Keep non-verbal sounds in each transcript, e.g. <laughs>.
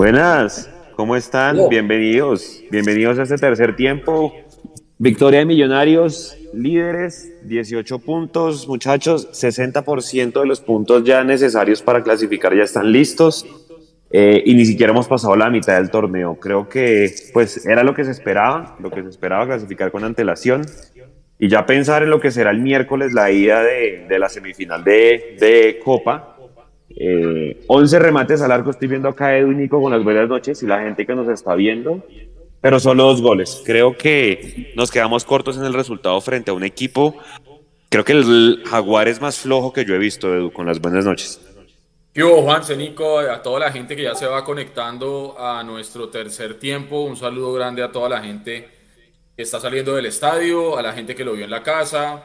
Buenas, ¿cómo están? Bienvenidos. Bienvenidos a este tercer tiempo. Victoria de Millonarios, líderes, 18 puntos, muchachos, 60% de los puntos ya necesarios para clasificar ya están listos. Eh, y ni siquiera hemos pasado la mitad del torneo. Creo que pues era lo que se esperaba, lo que se esperaba clasificar con antelación y ya pensar en lo que será el miércoles la ida de, de la semifinal de, de Copa. Eh, 11 remates al arco, estoy viendo acá Edu y Nico con las buenas noches y la gente que nos está viendo, pero solo dos goles. Creo que nos quedamos cortos en el resultado frente a un equipo. Creo que el Jaguar es más flojo que yo he visto, Edu, con las buenas noches. Yo, Juan, Nico, a toda la gente que ya se va conectando a nuestro tercer tiempo, un saludo grande a toda la gente que está saliendo del estadio, a la gente que lo vio en la casa,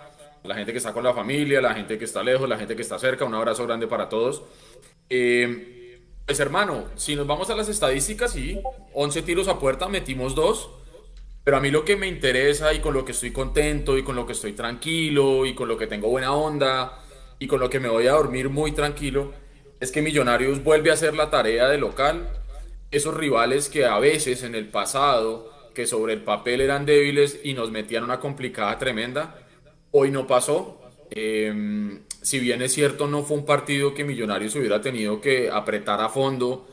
la gente que está con la familia, la gente que está lejos, la gente que está cerca, un abrazo grande para todos. Eh, pues hermano, si nos vamos a las estadísticas, sí, 11 tiros a puerta, metimos dos, pero a mí lo que me interesa y con lo que estoy contento y con lo que estoy tranquilo y con lo que tengo buena onda y con lo que me voy a dormir muy tranquilo, es que Millonarios vuelve a hacer la tarea de local. Esos rivales que a veces en el pasado, que sobre el papel eran débiles y nos metían una complicada tremenda, hoy no pasó. Em, si bien es cierto, no fue un partido que Millonarios hubiera tenido que apretar a fondo,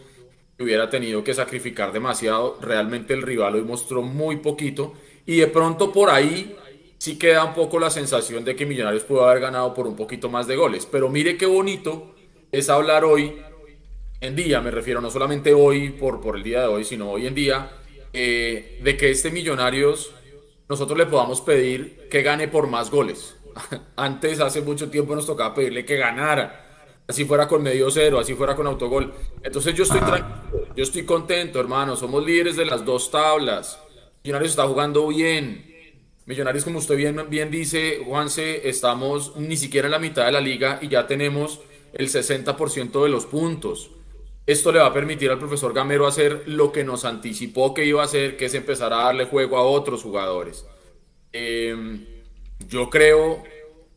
hubiera tenido que sacrificar demasiado, realmente el rival hoy mostró muy poquito y de pronto por ahí sí queda un poco la sensación de que Millonarios pudo haber ganado por un poquito más de goles. Pero mire qué bonito es hablar hoy en día, me refiero no solamente hoy por, por el día de hoy, sino hoy en día, eh, de que este Millonarios nosotros le podamos pedir que gane por más goles. <laughs> Antes, hace mucho tiempo, nos tocaba pedirle que ganara, así fuera con medio cero, así fuera con autogol. Entonces yo estoy tranquilo, yo estoy contento, hermano, somos líderes de las dos tablas. Millonarios está jugando bien. Millonarios, como usted bien, bien dice, Juanse, estamos ni siquiera en la mitad de la liga y ya tenemos el 60% de los puntos. Esto le va a permitir al profesor Gamero hacer lo que nos anticipó que iba a hacer, que es empezar a darle juego a otros jugadores. Em, yo creo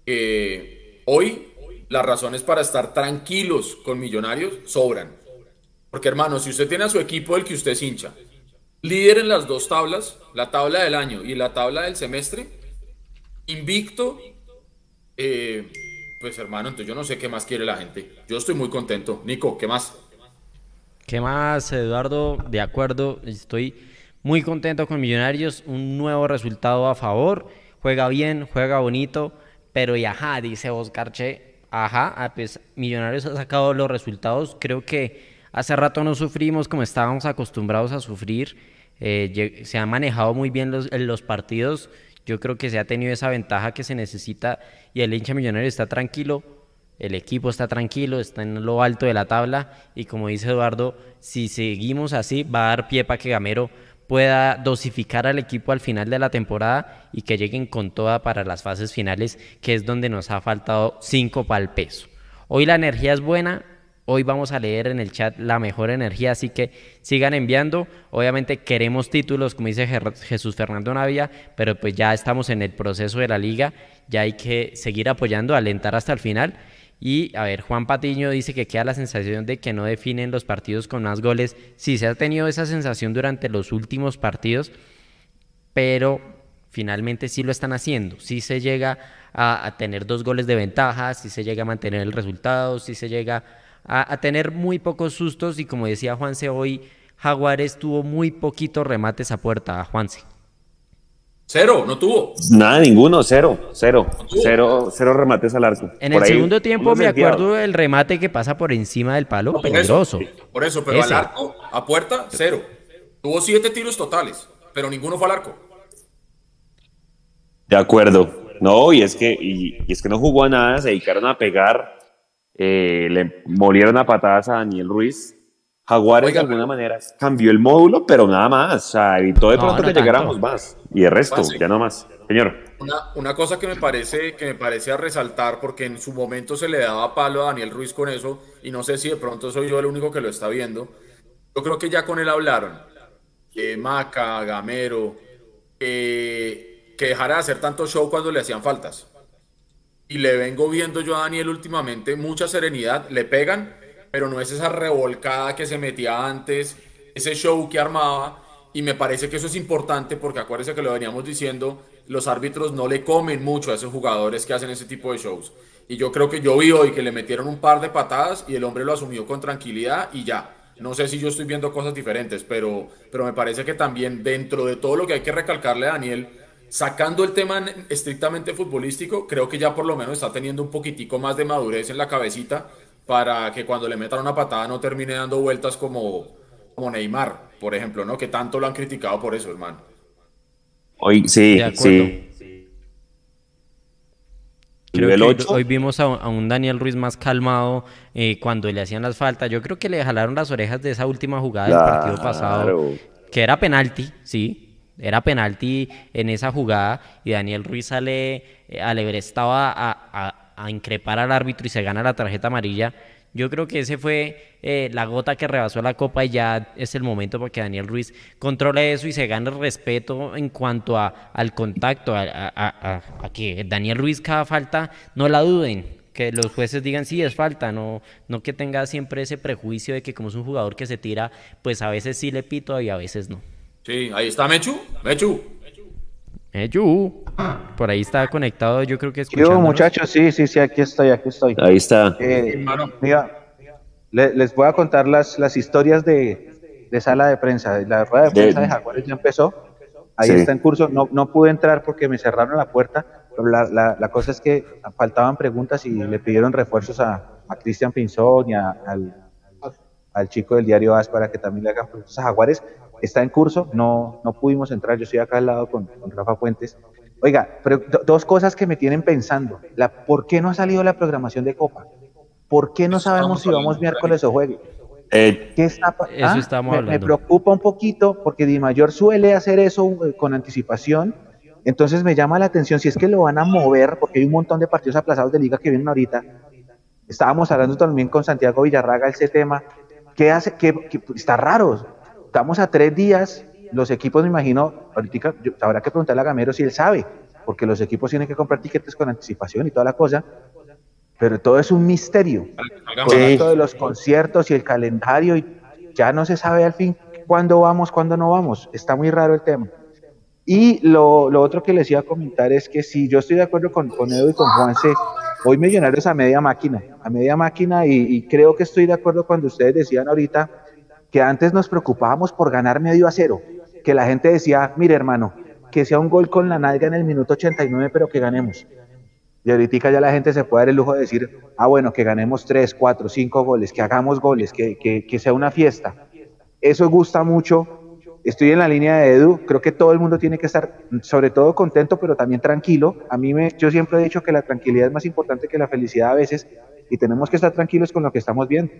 que hoy las razones para estar tranquilos con Millonarios sobran. Porque hermano, si usted tiene a su equipo el que usted es hincha, líder en las dos tablas, la tabla del año y la tabla del semestre, invicto, eh, pues hermano, entonces yo no sé qué más quiere la gente. Yo estoy muy contento. Nico, ¿qué más? ¿Qué más, Eduardo? De acuerdo, estoy muy contento con Millonarios. Un nuevo resultado a favor. Juega bien, juega bonito. Pero y ajá, dice Oscar Che. Ajá, ah, pues Millonarios ha sacado los resultados. Creo que hace rato no sufrimos como estábamos acostumbrados a sufrir. Eh, se han manejado muy bien los, los partidos. Yo creo que se ha tenido esa ventaja que se necesita y el hincha millonario está tranquilo, el equipo está tranquilo, está en lo alto de la tabla y como dice Eduardo, si seguimos así va a dar pie para que Gamero pueda dosificar al equipo al final de la temporada y que lleguen con toda para las fases finales, que es donde nos ha faltado cinco para el peso. Hoy la energía es buena, Hoy vamos a leer en el chat la mejor energía, así que sigan enviando. Obviamente queremos títulos, como dice Jesús Fernando Navia, pero pues ya estamos en el proceso de la liga, ya hay que seguir apoyando, alentar hasta el final. Y a ver, Juan Patiño dice que queda la sensación de que no definen los partidos con más goles. Sí, se ha tenido esa sensación durante los últimos partidos, pero finalmente sí lo están haciendo. Sí se llega a, a tener dos goles de ventaja, sí se llega a mantener el resultado, sí se llega a, tener muy pocos sustos y como decía Juanse hoy, Jaguares tuvo muy poquitos remates a puerta, Juanse. Cero, no tuvo. Nada, ninguno, cero, cero, cero, cero remates al arco. En el segundo tiempo me acuerdo del remate que pasa por encima del palo, peligroso. por eso, pero al arco, a puerta, cero. Tuvo siete tiros totales, pero ninguno fue al arco. De acuerdo. No, y es que, y es que no jugó a nada, se dedicaron a pegar eh, le molieron a patadas a Daniel Ruiz. Jaguares de alguna manera cambió el módulo, pero nada más. O sea, evitó de pronto que llegáramos más. Y el resto, ya no más. Señor. Una, una, cosa que me parece que me parece a resaltar, porque en su momento se le daba palo a Daniel Ruiz con eso, y no sé si de pronto soy yo el único que lo está viendo. Yo creo que ya con él hablaron. Eh, Maca, Gamero, que dejara de hacer tanto show cuando le hacían faltas y le vengo viendo yo a Daniel últimamente mucha serenidad, le pegan, pero no es esa revolcada que se metía antes, ese show que armaba y me parece que eso es importante porque acuérdense que lo veníamos diciendo, los árbitros no le comen mucho a esos jugadores que hacen ese tipo de shows. Y yo creo que yo vi hoy que le metieron un par de patadas y el hombre lo asumió con tranquilidad y ya. No sé si yo estoy viendo cosas diferentes, pero, pero me parece que también dentro de todo lo que hay que recalcarle a Daniel, sacando el tema estrictamente futbolístico, creo que ya por lo menos está teniendo un poquitico más de madurez en la cabecita para que cuando le metan una patada no termine dando vueltas como, como Neymar, por ejemplo, ¿no? Que tanto lo han criticado por eso, hermano. Hoy sí, sí. Creo que hoy vimos a, un Daniel Ruiz más calmado eh, cuando le hacían las faltas. Yo creo que le jalaron las orejas de esa última jugada del partido pasado, que era penalti, sí, era penalti en esa jugada y Daniel Ruiz sale eh, alebrestaba a, a increpar al árbitro y se gana la tarjeta amarilla. Yo creo que ese fue eh, la gota que rebasó la copa y ya es el momento para que Daniel Ruiz controle eso y se gane el respeto en cuanto a, al contacto, a, que Daniel Ruiz cada falta no la duden, que los jueces digan sí es falta, no, no que tenga siempre ese prejuicio de que como es un jugador que se tira, pues a veces sí le pito y a veces no. Sí, ahí está Mechu. Mechu. Por ahí está conectado, yo creo que es. Yo, muchachos, sí, sí, sí, aquí estoy, aquí estoy. Ahí está. Eh, mira, les voy a contar las, las historias de, de sala de prensa. La rueda de prensa de, Jaguares ya empezó. Ahí está en curso. No, no pude entrar porque me cerraron la puerta. Pero la, la, la cosa es que faltaban preguntas y le pidieron refuerzos a, a Cristian Pinzón y al, al chico del diario AS para que también le hagan preguntas a Jaguares. Está en curso, no, no pudimos entrar. Yo estoy acá al lado con, con Rafa Fuentes. Oiga, pero dos cosas que me tienen pensando. La, ¿Por qué no ha salido la programación de Copa? ¿Por qué no sabemos si vamos miércoles o jueves? Eh, ¿Qué está, ah, me, preocupa un poquito porque Di Mayor suele hacer eso eh, con anticipación. Entonces me llama la atención si es que lo van a mover, porque hay un montón de partidos aplazados de liga que vienen ahorita. Estábamos hablando también con Santiago Villarraga ese tema. ¿Qué hace? ¿Qué, está raro. Estamos a tres días. Los equipos, me imagino, ahorita habrá que preguntarle a Gamero si él sabe, porque los equipos tienen que comprar tiquetes con anticipación y toda la cosa pero todo es un misterio. Con esto de los conciertos y el calendario, y ya no se sabe al fin cuándo vamos, cuándo no vamos. Está muy raro el tema. Y lo, lo otro que les iba a comentar es que si yo estoy de acuerdo con, con Edu y con Juanse, hoy Millonarios a media máquina, a media máquina, y, y, creo que estoy de acuerdo cuando ustedes decían ahorita que antes nos preocupábamos por ganar medio a cero, que la gente decía, mire hermano, que sea un gol con la nalga en el minuto 89, pero que ganemos. Y ahorita ya la gente se puede dar el lujo de decir, ah, bueno, que ganemos tres, cuatro, cinco goles, que hagamos goles, que, que, que sea una fiesta. Eso gusta mucho. Estoy en la línea de Edu. Creo que todo el mundo tiene que estar, sobre todo contento, pero también tranquilo. A mí me, yo siempre he dicho que la tranquilidad es más importante que la felicidad a veces y tenemos que estar tranquilos con lo que estamos viendo.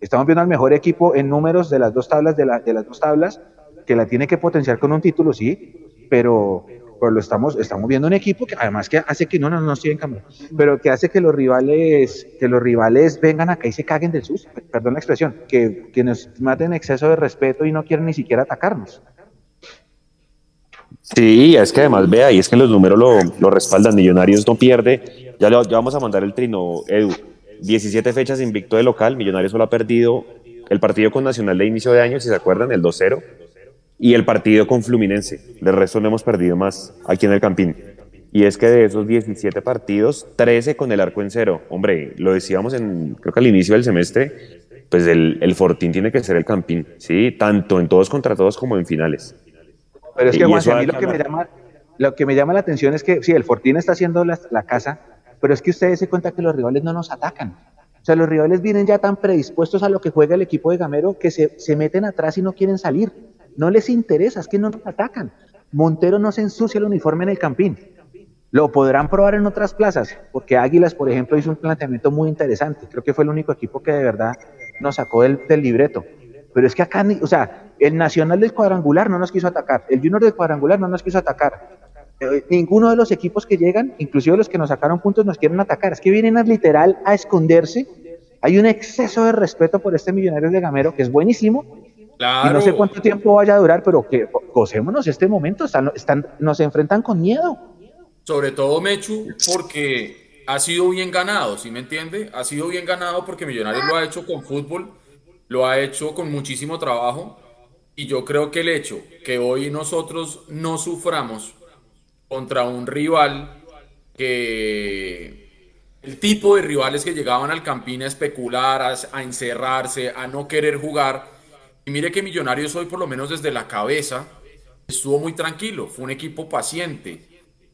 Estamos viendo al mejor equipo en números de las dos tablas, de, la, de las dos tablas, que la tiene que potenciar con un título, sí, pero, pero lo estamos, estamos viendo un equipo que además que hace que no, no, no estoy en cámara, pero que hace que los rivales, que los rivales vengan acá y se caguen del susto, perdón la expresión, que, que nos maten exceso de respeto y no quieren ni siquiera atacarnos. Sí, es que además vea, y es que los números lo, lo respaldan, Millonarios no pierde, ya, le, ya vamos a mandar el trino, Edu, 17 fechas invicto de local, Millonarios solo ha perdido el partido con Nacional de inicio de año, si se acuerdan, el 2-0, y el partido con Fluminense. De resto no hemos perdido más aquí en el Campín. Y es que de esos 17 partidos, 13 con el arco en cero. Hombre, lo decíamos en, creo que al inicio del semestre, pues el, el Fortín tiene que ser el Campín, ¿sí? Tanto en todos contra todos como en finales. Pero es que, Juan, a mí lo que, me llama, lo que me llama la atención es que, sí, el Fortín está haciendo la, la casa, pero es que ustedes se cuenta que los rivales no nos atacan. O sea, los rivales vienen ya tan predispuestos a lo que juega el equipo de Gamero que se, se meten atrás y no quieren salir. No les interesa, es que no nos atacan. Montero no se ensucia el uniforme en el campín. Lo podrán probar en otras plazas, porque Águilas, por ejemplo, hizo un planteamiento muy interesante. Creo que fue el único equipo que de verdad nos sacó del, libreto. Pero es que acá, o sea, el Nacional del Cuadrangular no nos quiso atacar, el Junior del Cuadrangular no nos quiso atacar. Eh, ninguno de los equipos que llegan, inclusive los que nos sacaron puntos, nos quieren atacar. Es que vienen a literal a esconderse. Hay un exceso de respeto por este millonario de Gamero, que es buenísimo, y no sé cuánto tiempo vaya a durar, pero que gocémonos este momento. Están, están, nos enfrentan con miedo. Sobre todo, Mechu, porque ha sido bien ganado, ¿sí me entiende? Ha sido bien ganado porque Millonarios lo ha hecho con fútbol, lo ha hecho con muchísimo trabajo. Y yo creo que el hecho que hoy nosotros no suframos contra un rival que el tipo de rivales que llegaban al Campín a especular, a, encerrarse, a no querer jugar. Y mire que Millonarios hoy, por lo menos desde la cabeza, estuvo muy tranquilo, fue un equipo paciente.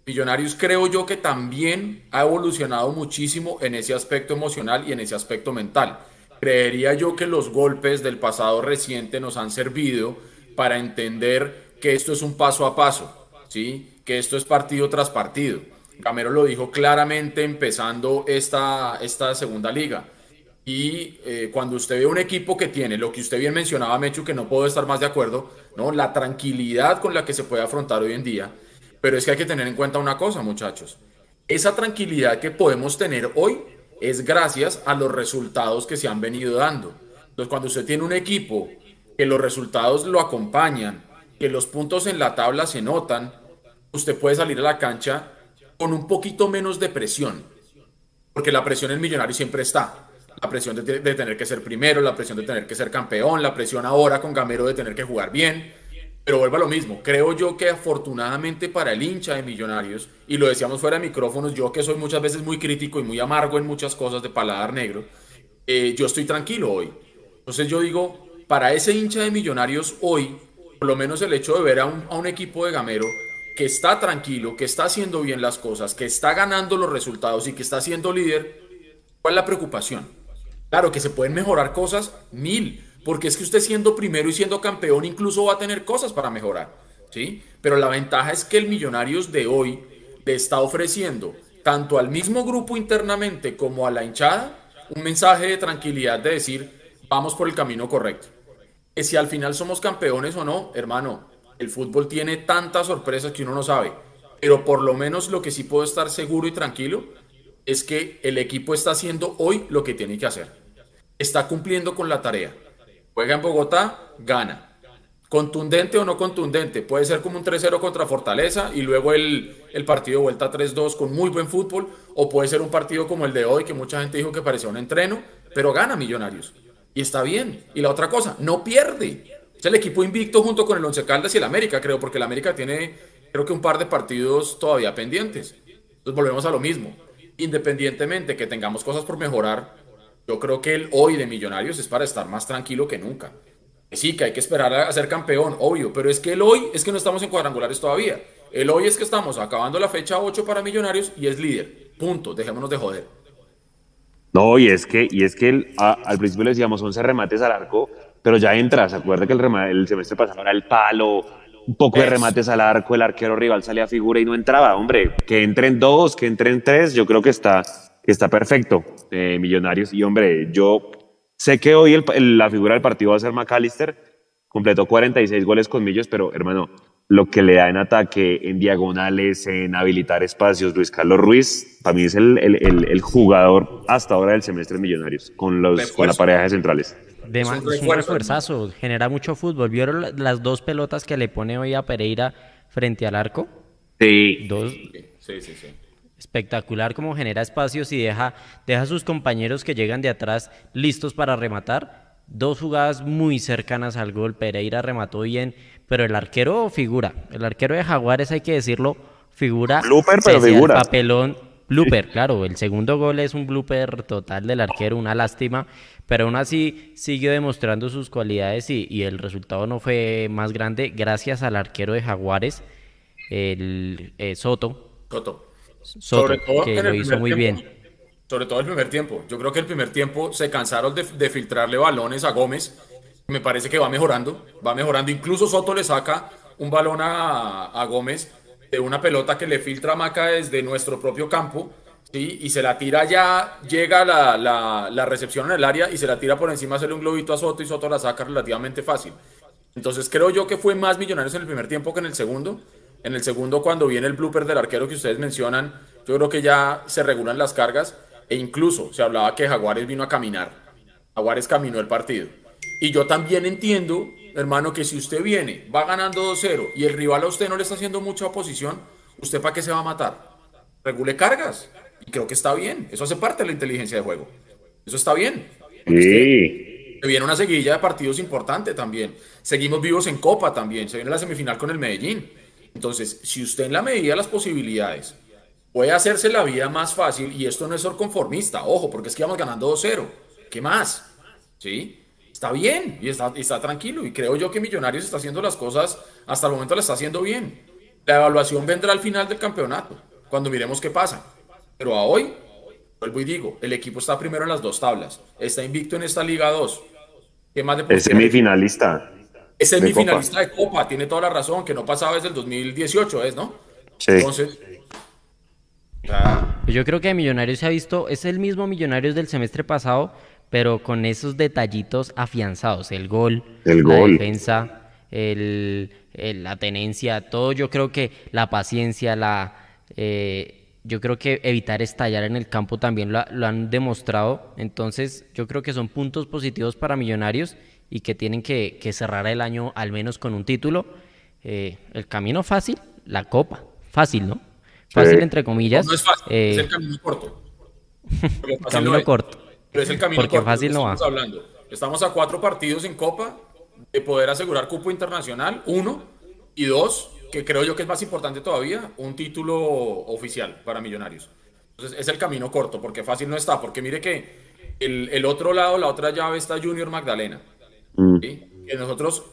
Millonarios creo yo que también ha evolucionado muchísimo en ese aspecto emocional y en ese aspecto mental. Creería yo que los golpes del pasado reciente nos han servido para entender que esto es un paso a paso, ¿sí? Esto es partido tras partido. Gamero lo dijo claramente empezando esta, esta segunda liga. Y eh, cuando usted ve un equipo que tiene lo que usted bien mencionaba, Mechu, que no puedo estar más de acuerdo, ¿no? La tranquilidad con la que se puede afrontar hoy en día. Pero es que hay que tener en cuenta una cosa, muchachos. Esa tranquilidad que podemos tener hoy es gracias a los resultados que se han venido dando. Entonces, cuando usted tiene un equipo que los resultados lo acompañan, que los puntos en la tabla se notan, usted puede salir a la cancha con un poquito menos de presión, porque la presión en millonario siempre está. La presión de, tener que ser primero, la presión de tener que ser campeón, la presión ahora con Gamero de tener que jugar bien. Pero vuelvo a lo mismo. Creo yo que afortunadamente para el hincha de Millonarios, y lo decíamos fuera de micrófonos, yo que soy muchas veces muy crítico y muy amargo en muchas cosas de paladar negro, eh, yo estoy tranquilo hoy. Entonces yo digo, para ese hincha de Millonarios hoy, por lo menos el hecho de ver a un, a un equipo de Gamero que está tranquilo, que está haciendo bien las cosas, que está ganando los resultados y que está siendo líder, ¿cuál es la preocupación? Claro que se pueden mejorar cosas mil, porque es que usted siendo primero y siendo campeón incluso va a tener cosas para mejorar, ¿sí? Pero la ventaja es que el Millonarios de hoy le está ofreciendo tanto al mismo grupo internamente como a la hinchada un mensaje de tranquilidad de decir, vamos por el camino correcto. Que si al final somos campeones o no, hermano, el fútbol tiene tantas sorpresas que uno no sabe. Pero por lo menos lo que sí puedo estar seguro y tranquilo es que el equipo está haciendo hoy lo que tiene que hacer. Está cumpliendo con la tarea. Juega en Bogotá, gana. Contundente o no contundente. Puede ser como un 3-0 contra Fortaleza y luego el, el partido vuelta 3-2 con muy buen fútbol. O puede ser un partido como el de hoy que mucha gente dijo que parecía un entreno, pero gana Millonarios. Y está bien. Y la otra cosa, no pierde. Es el equipo invicto junto con el Once Caldas y el América, creo, porque el América tiene, creo que un par de partidos todavía pendientes. Entonces volvemos a lo mismo. Independientemente que tengamos cosas por mejorar, yo creo que el hoy de Millonarios es para estar más tranquilo que nunca. sí, que hay que esperar a ser campeón, obvio, pero es que el hoy es que no estamos en cuadrangulares todavía. El hoy es que estamos acabando la fecha 8 para Millonarios y es líder. Punto, dejémonos de joder. No, y es que, y es que al principio le decíamos 11 remates al arco, pero ya entra, se acuerda que el, el semestre pasado era el palo, un poco de remates al arco, el arquero rival salía a figura y no entraba, hombre, que entren dos, que entren tres, yo creo que está, está perfecto, eh, Millonarios, y hombre, yo sé que hoy el, la figura del partido va a ser McAllister, completó 46 goles con Millos, pero hermano, lo que le da en ataque, en diagonales, en habilitar espacios, Luis Carlos Ruiz, para mí es el, el, el jugador hasta ahora del semestre Millonarios, con, los, con la pareja de centrales. De es un, refuerzazo, genera mucho fútbol. ¿Vieron las dos pelotas que le pone hoy a Pereira frente al arco? Sí. Dos. Sí, sí, sí. Espectacular como genera espacios y deja, deja a sus compañeros que llegan de atrás listos para rematar. Dos jugadas muy cercanas al gol. Pereira remató bien, pero el arquero figura. El arquero de Jaguares, hay que decirlo, figura. Blooper, pero figura. papelón. Blooper, claro. El segundo gol es un blooper total del arquero, una lástima pero aún así sigue demostrando sus cualidades y, el resultado no fue más grande gracias al arquero de Jaguares, el eh, Soto. Soto. Soto, que lo hizo muy bien. Sobre todo el primer tiempo. Yo creo que el primer tiempo se cansaron de, filtrarle balones a Gómez. Me parece que va mejorando, va mejorando. Incluso Soto le saca un balón a, a Gómez de una pelota que le filtra Maca desde nuestro propio campo ¿sí? y se la tira ya, llega la, la, recepción en el área y se la tira por encima, hacerle un globito a Soto y Soto la saca relativamente fácil. Entonces creo yo que fue más Millonarios en el primer tiempo que en el segundo. En el segundo, cuando viene el blooper del arquero que ustedes mencionan, yo creo que ya se regulan las cargas e incluso se hablaba que Jaguares vino a caminar. Jaguares caminó el partido. Y yo también entiendo, hermano, que si usted viene, va ganando 2-0 y el rival a usted no le está haciendo mucha oposición, ¿usted para qué se va a matar? Regule cargas. Y creo que está bien. Eso hace parte de la inteligencia de juego. Eso está bien. Sí. viene una seguidilla de partidos importante también. Seguimos vivos en Copa también. Se viene la semifinal con el Medellín. Entonces, si usted en la medida de las posibilidades puede hacerse la vida más fácil, y esto no es ser conformista, ojo, porque es que vamos ganando 2-0. ¿Qué más? ¿Sí? Está bien y está, está tranquilo. Y creo yo que Millonarios está haciendo las cosas, hasta el momento la está haciendo bien. La evaluación vendrá al final del campeonato, cuando miremos qué pasa. Pero a hoy, vuelvo y digo, el equipo está primero en las dos tablas. Está invicto en esta Liga 2. ¿Qué más de Es semifinalista. Es semifinalista de Copa, tiene toda la razón, que no pasaba desde el 2018, ¿es, no? Sí. Entonces, yo creo que Millonarios se ha visto, es el mismo Millonarios del semestre pasado, pero con esos detallitos afianzados, el gol, el la defensa, el, la tenencia, todo yo creo que la paciencia, la eh, yo creo que evitar estallar en el campo también lo, han demostrado, entonces yo creo que son puntos positivos para Millonarios y que tienen que, cerrar el año al menos con un título. Eh, el camino fácil, la copa, fácil, ¿no? Fácil entre comillas. No, es fácil, es el eh, camino corto. <laughs> camino corto. Pero es el camino Porque fácil no va. Hablando. Estamos a cuatro partidos en Copa de poder asegurar cupo internacional, uno, y dos, que creo yo que es más importante todavía, un título oficial para Millonarios. Entonces es el camino corto, porque fácil no está, porque mire que el, otro lado, la otra llave está Junior Magdalena. Mm. Que nosotros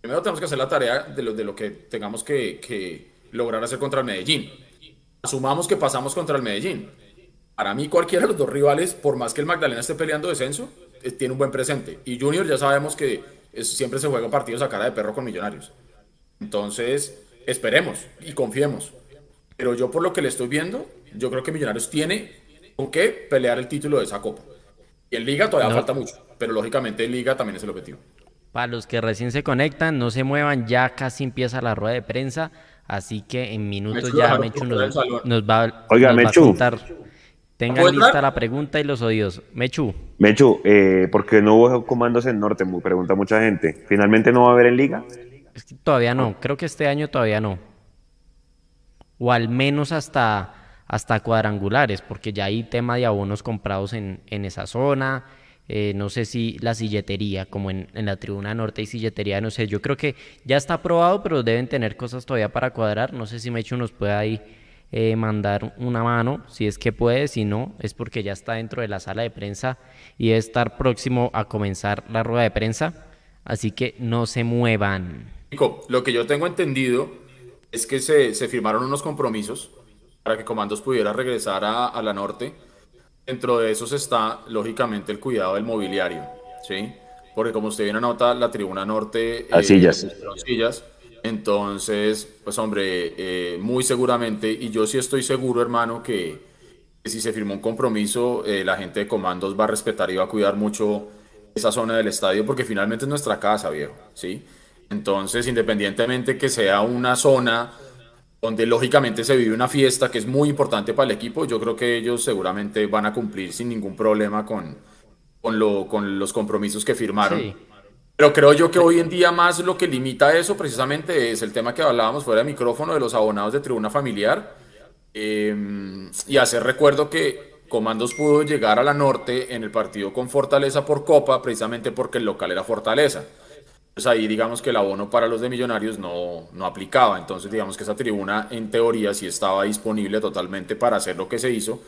primero tenemos que hacer la tarea de lo, de lo que tengamos que, que lograr hacer contra el Medellín. Asumamos que pasamos contra el Medellín. Para mí, cualquiera de los dos rivales, por más que el Magdalena esté peleando descenso, eh, tiene un buen presente. Y Junior ya sabemos que siempre se juega partidos a cara de perro con Millonarios. Entonces, esperemos y confiemos. Pero yo por lo que le estoy viendo, yo creo que Millonarios tiene con qué pelear el título de esa copa. Y en Liga todavía falta mucho, pero lógicamente en Liga también es el objetivo. Para los que recién se conectan, no se muevan, ya casi empieza la rueda de prensa. Así que en minutos ya Mechu nos, va, a contar. Tengan lista la pregunta y los oídos. Mechu. Mechu, eh, ¿por qué no hubo comandos en Norte? Me pregunta mucha gente. ¿Finalmente no va a haber en Liga? todavía no. Creo que este año todavía no. O al menos hasta, hasta cuadrangulares, porque ya hay tema de abonos comprados en, en esa zona eh, no sé si la silletería, como en, la tribuna norte y silletería, no sé, yo creo que ya está aprobado, pero deben tener cosas todavía para cuadrar. No sé si Mecho nos puede ahí eh, mandar una mano, si es que puede, si no, es porque ya está dentro de la sala de prensa y debe estar próximo a comenzar la rueda de prensa. Así que no se muevan. Lo que yo tengo entendido es que se, firmaron unos compromisos para que Comandos pudiera regresar a, a la norte Dentro de esos está, lógicamente, el cuidado del mobiliario, ¿sí? Porque como usted bien anota, la tribuna norte... Las sillas. sillas. Entonces, pues hombre, eh, muy seguramente, y yo sí estoy seguro, hermano, que, si se firmó un compromiso, eh, la gente de comandos va a respetar y va a cuidar mucho esa zona del estadio, porque finalmente es nuestra casa, viejo, ¿sí? Entonces, independientemente que sea una zona donde lógicamente se vive una fiesta que es muy importante para el equipo. Yo creo que ellos seguramente van a cumplir sin ningún problema con, con, lo, con los compromisos que firmaron. Pero creo yo que hoy en día más lo que limita eso precisamente es el tema que hablábamos fuera de micrófono de los abonados de tribuna familiar. Em, y hacer recuerdo que Comandos pudo llegar a la norte en el partido con Fortaleza por Copa precisamente porque el local era Fortaleza pues ahí digamos que el abono para los de Millonarios no, no aplicaba. Entonces digamos que esa tribuna en teoría sí estaba disponible totalmente para hacer lo que se hizo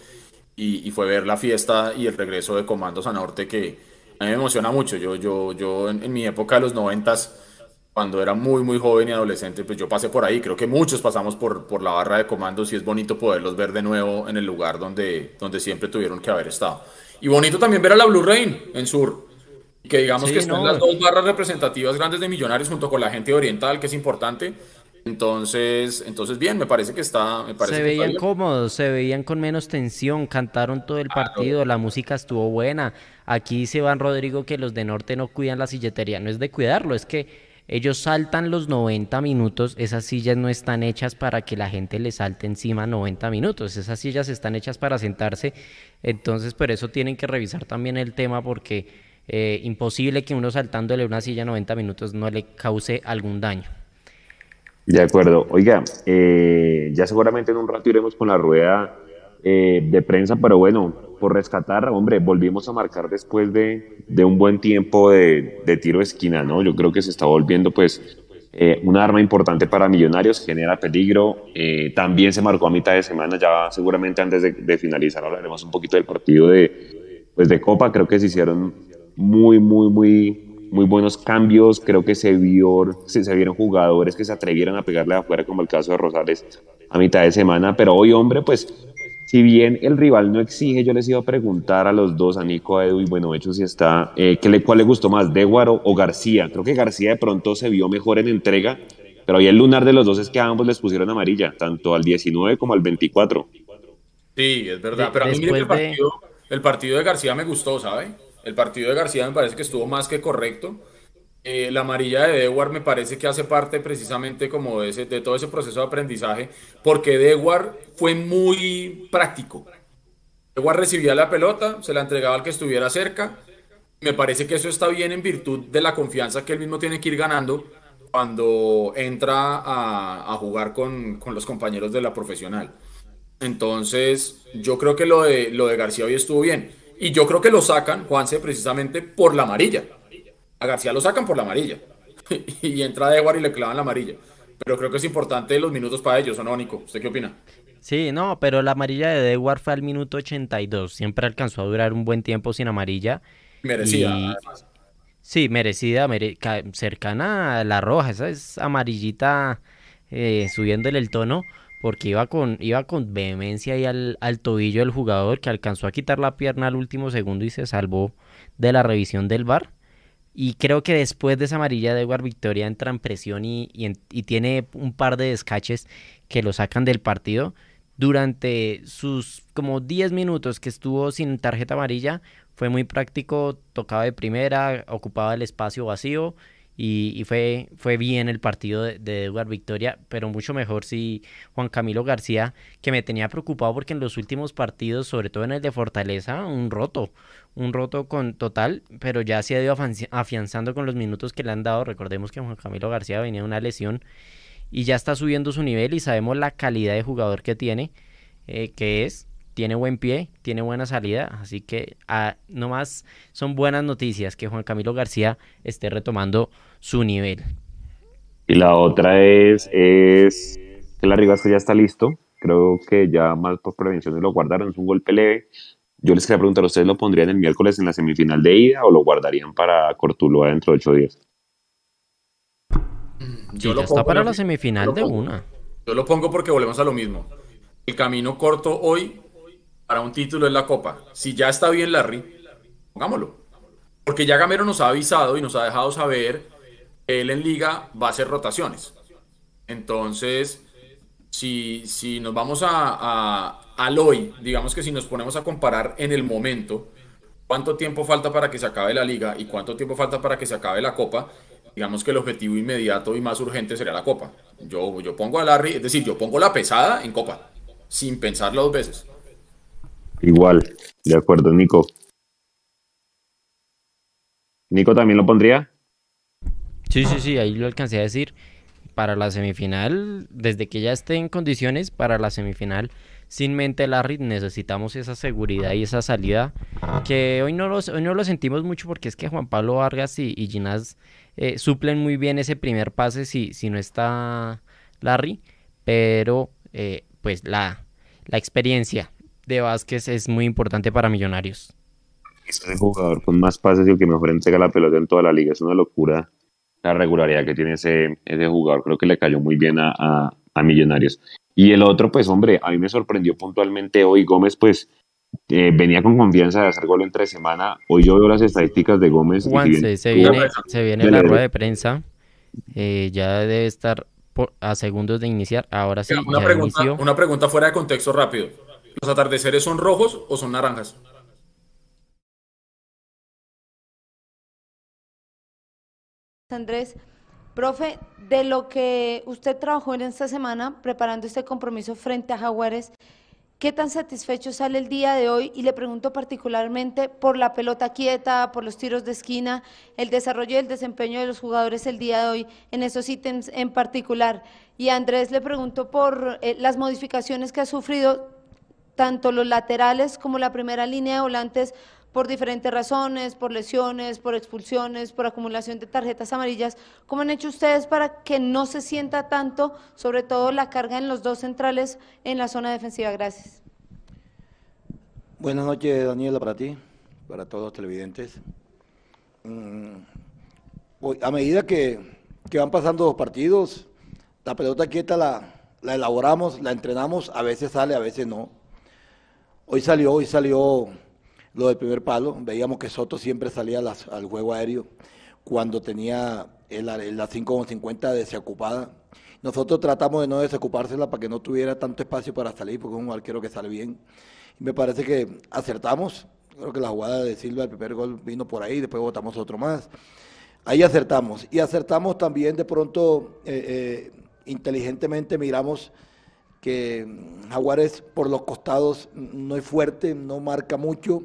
y, fue ver la fiesta y el regreso de Comandos a Norte que a mí me emociona mucho. Yo, yo, yo en, mi época de los noventas, cuando era muy, muy joven y adolescente, pues yo pasé por ahí. Creo que muchos pasamos por, por la barra de Comandos y es bonito poderlos ver de nuevo en el lugar donde, donde siempre tuvieron que haber estado. Y bonito también ver a la Blue Rain en Sur que digamos que están las dos barras representativas grandes de Millonarios junto con la gente oriental, que es importante. Entonces, entonces bien, me parece que está. Me parece se veían cómodos, se veían con menos tensión, cantaron todo el partido, la música estuvo buena. Aquí dice Iván Rodrigo que los de Norte no cuidan la silletería, no es de cuidarlo, es que ellos saltan los 90 minutos, esas sillas no están hechas para que la gente le salte encima 90 minutos, esas sillas están hechas para sentarse, entonces por eso tienen que revisar también el tema porque eh, imposible que uno saltándole una silla 90 minutos no le cause algún daño. De acuerdo. Oiga, eh, ya seguramente en un rato iremos con la rueda eh, de prensa, pero bueno, por rescatar, hombre, volvimos a marcar después de, un buen tiempo de, tiro de esquina, ¿no? Yo creo que se está volviendo, pues, eh, una arma importante para Millonarios, genera peligro. Eh, también se marcó a mitad de semana, ya seguramente antes de, finalizar hablaremos un poquito del partido de, pues, de Copa. Creo que se hicieron muy, muy, muy, muy buenos cambios. Creo que se, vio, se vieron jugadores que se atrevieron a pegarle afuera, como el caso de Rosales a mitad de semana. Pero hoy, hombre, pues si bien el rival no exige, yo les iba a preguntar a los dos, a Nico, a Edu y bueno, hecho si está, eh, ¿qué le, ¿cuál le gustó más, Deguaro o García? Creo que García de pronto se vio mejor en entrega, pero ahí el lunar de los dos es que a ambos les pusieron amarilla, tanto al 19 como al 24. Sí, es verdad, pero a mí el, partido, el partido de García me gustó, ¿sabe? El partido de García me parece que estuvo más que correcto. Eh, la amarilla de Dewar me parece que hace parte precisamente como de, ese, de todo ese proceso de aprendizaje, porque Dewar fue muy práctico. Dewar recibía la pelota, se la entregaba al que estuviera cerca. Me parece que eso está bien en virtud de la confianza que él mismo tiene que ir ganando cuando entra a, jugar con, con, los compañeros de la profesional. Entonces, yo creo que lo de, lo de García hoy estuvo bien. Y yo creo que lo sacan, Juanse, precisamente por la amarilla a García lo sacan por la amarilla. <laughs> y entra Dewar y le clavan la amarilla. Pero creo que es importante los minutos para ellos, ¿o no, Nico? ¿Usted qué opina? Sí, no, pero la amarilla de Dewar fue al minuto 82. Siempre alcanzó a durar un buen tiempo sin amarilla. Merecida, Sí, merecida, cercana a la roja. Esa es amarillita eh, subiéndole el tono porque iba con, iba con vehemencia ahí al, al tobillo del jugador que alcanzó a quitar la pierna al último segundo y se salvó de la revisión del bar. Y creo que después de esa amarilla de Edward Victoria entra en presión y, tiene un par de descaches que lo sacan del partido. Durante sus como 10 minutos que estuvo sin tarjeta amarilla, fue muy práctico, tocaba de primera, ocupaba el espacio vacío y, fue, fue bien el partido de, de Edward Victoria, pero mucho mejor si Juan Camilo García, que me tenía preocupado porque en los últimos partidos, sobre todo en el de Fortaleza, un roto, un roto con total, pero ya se ha ido afianzando con los minutos que le han dado. Recordemos que Juan Camilo García venía de una lesión y ya está subiendo su nivel y sabemos la calidad de jugador que tiene, eh, que es, tiene buen pie, tiene buena salida, así que ah, nomás son buenas noticias que Juan Camilo García esté retomando su nivel. Y la otra es, es que la Rivas ya está listo, creo que ya más por prevención lo guardaron, es un golpe leve, yo les quería preguntar, ¿ustedes lo pondrían el miércoles en la semifinal de ida o lo guardarían para Cortuloa dentro de ocho días? Yo lo está para la semifinal de una. Yo lo pongo porque volvemos a lo mismo. El camino corto hoy para un título es la Copa. Si ya está bien Larry, pongámoslo. Porque ya Gamero nos ha avisado y nos ha dejado saber que él en liga va a hacer rotaciones. Entonces, si, si nos vamos a, al hoy, digamos que si nos ponemos a comparar en el momento, cuánto tiempo falta para que se acabe la liga y cuánto tiempo falta para que se acabe la copa, digamos que el objetivo inmediato y más urgente sería la copa. Yo, yo pongo a Larry, es decir, yo pongo la pesada en copa, sin pensarlo dos veces. Igual, de acuerdo, Nico. ¿Nico también lo pondría? Sí, sí, sí, ahí lo alcancé a decir. Para la semifinal, desde que ya esté en condiciones, para la semifinal sin mente Larry, necesitamos esa seguridad y esa salida que hoy no, los, hoy no lo sentimos mucho porque es que Juan Pablo Vargas y, y Ginás eh, suplen muy bien ese primer pase si, si no está Larry, pero eh, pues la, la experiencia de Vázquez es muy importante para Millonarios. Es el jugador con más pases y el que mejor entrega la pelota en toda la liga. Es una locura la regularidad que tiene ese, ese jugador. Creo que le cayó muy bien a, a Millonarios. Y el otro, pues hombre, a mí me sorprendió puntualmente hoy Gómez, pues eh, venía con confianza de hacer gol entre semana. Hoy yo veo las estadísticas de Gómez. se, viene, se viene la rueda de prensa. Eh, ya debe estar a segundos de iniciar. Ahora sí. Una, pregunta, una pregunta fuera de contexto rápido. ¿Los atardeceres son rojos o son naranjas? Andrés, Profe, de lo que usted trabajó en esta semana preparando este compromiso frente a Jaguares, ¿qué tan satisfecho sale el día de hoy? Y le pregunto particularmente por la pelota quieta, por los tiros de esquina, el desarrollo y el desempeño de los jugadores el día de hoy en esos ítems en particular. Y a Andrés le pregunto por eh, las modificaciones que ha sufrido tanto los laterales como la primera línea de volantes por diferentes razones, por lesiones, por expulsiones, por acumulación de tarjetas amarillas. ¿Cómo han hecho ustedes para que no se sienta tanto, sobre todo la carga en los dos centrales en la zona defensiva? Gracias. Buenas noches, Daniela, para ti, para todos los televidentes. Mm, a medida que, van pasando los partidos, la pelota quieta la, la elaboramos, la entrenamos, a veces sale, a veces no. Hoy salió, hoy salió lo del primer palo. Veíamos que Soto siempre salía al juego aéreo cuando tenía el, la 5.50 desocupada. Nosotros tratamos de no desocupársela para que no tuviera tanto espacio para salir, porque es un arquero que sale bien. Y me parece que acertamos. Creo que la jugada de Silva, el primer gol vino por ahí, después votamos otro más. Ahí acertamos. Y acertamos también de pronto, eh, eh, inteligentemente miramos que Jaguares por los costados no es fuerte, no marca mucho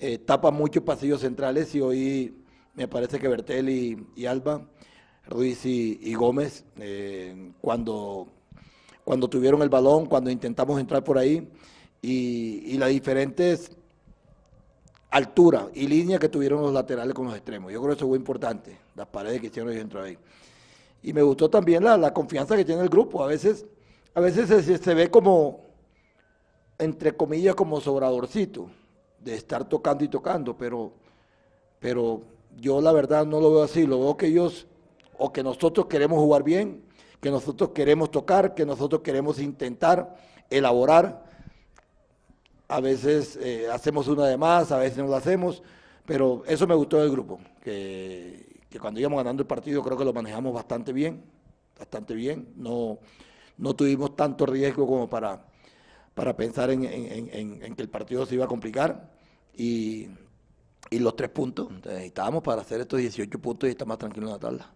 eh, tapa muchos pasillos centrales y hoy me parece que Bertel y, Alba, Ruiz y, Gómez, eh, cuando, cuando tuvieron el balón, cuando intentamos entrar por ahí y, las diferentes altura y línea que tuvieron los laterales con los extremos. Yo creo que eso fue importante, las paredes que hicieron ellos dentro ahí. Y me gustó también la, confianza que tiene el grupo. A veces, a veces se, se ve como, entre comillas, como sobradorcito de estar tocando y tocando, pero, pero yo la verdad no lo veo así, lo veo que ellos, o que nosotros queremos jugar bien, que nosotros queremos tocar, que nosotros queremos intentar elaborar. A veces eh, hacemos una de más, a veces no lo hacemos, pero eso me gustó del grupo, que, que, cuando íbamos ganando el partido creo que lo manejamos bastante bien, bastante bien, no, no tuvimos tanto riesgo como para, para pensar en, en, que el partido se iba a complicar y, los tres puntos. Necesitábamos para hacer estos 18 puntos y estar más tranquilos en la tabla.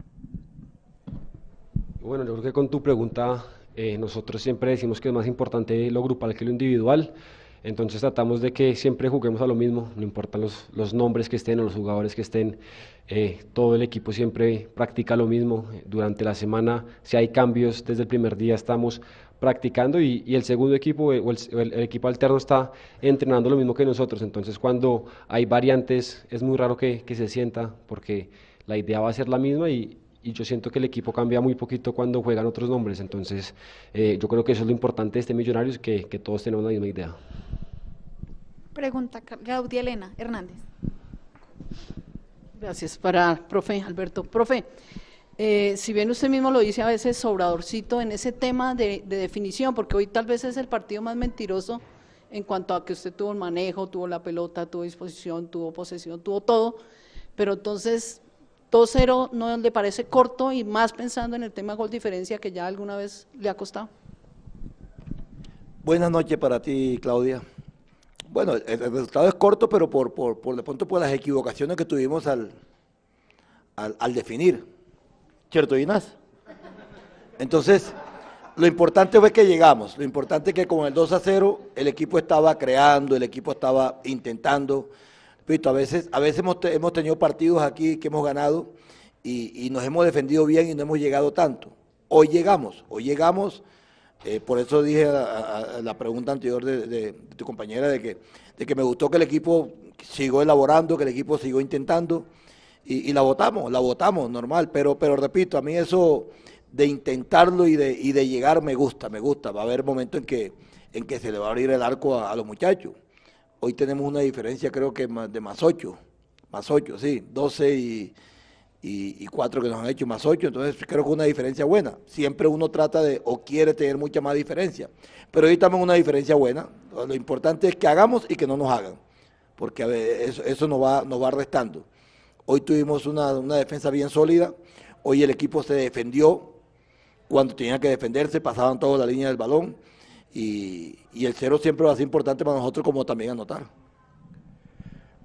Bueno, yo creo que con tu pregunta, eh, nosotros siempre decimos que es más importante lo grupal que lo individual. Entonces tratamos de que siempre juguemos a lo mismo, no importan los, los nombres que estén o los jugadores que estén, eh, todo el equipo siempre practica lo mismo. Durante la semana, si hay cambios, desde el primer día estamos practicando y, el segundo equipo eh, o el, equipo alterno está entrenando lo mismo que nosotros. Entonces cuando hay variantes es muy raro que, se sienta porque la idea va a ser la misma y, yo siento que el equipo cambia muy poquito cuando juegan otros nombres. Entonces eh, yo creo que eso es lo importante de este Millonarios, que, que todos tenemos la misma idea. Pregunta Claudia Elena Hernández. Gracias para profe Alberto. Profe, eh, si bien usted mismo lo dice a veces sobradorcito en ese tema de, definición, porque hoy tal vez es el partido más mentiroso en cuanto a que usted tuvo el manejo, tuvo la pelota, tuvo disposición, tuvo posesión, tuvo todo, pero entonces 2-0 no le parece corto y más pensando en el tema gol diferencia que ya alguna vez le ha costado. Buenas noches para ti, Claudia. Bueno, el, resultado es corto, pero por, por, por de pronto por las equivocaciones que tuvimos al, al definir. ¿Cierto, Inás? Entonces, lo importante fue que llegamos, lo importante es que con el 2 a 0 el equipo estaba creando, el equipo estaba intentando. A veces, a veces hemos, tenido partidos aquí que hemos ganado y, nos hemos defendido bien y no hemos llegado tanto. Hoy llegamos, hoy llegamos, eh, por eso dije a, la pregunta anterior de, tu compañera de que, de que me gustó que el equipo siguió elaborando, que el equipo siguió intentando y, la votamos, la votamos, normal, pero, pero repito, a mí eso de intentarlo y de, y de llegar me gusta, me gusta. Va a haber momentos en que, en que se le va a abrir el arco a, los muchachos. Hoy tenemos una diferencia creo que de más 8, más 8, sí, 12 y, y, 4 que nos han hecho más 8, entonces creo que una diferencia buena. Siempre uno trata de o quiere tener mucha más diferencia, pero hoy estamos en una diferencia buena. Lo importante es que hagamos y que no nos hagan, porque eso, eso nos, va, nos va restando. Hoy tuvimos una, defensa bien sólida. Hoy el equipo se defendió cuando tenía que defenderse, pasaban toda la línea del balón. Y, el cero siempre va a ser importante para nosotros como también anotar.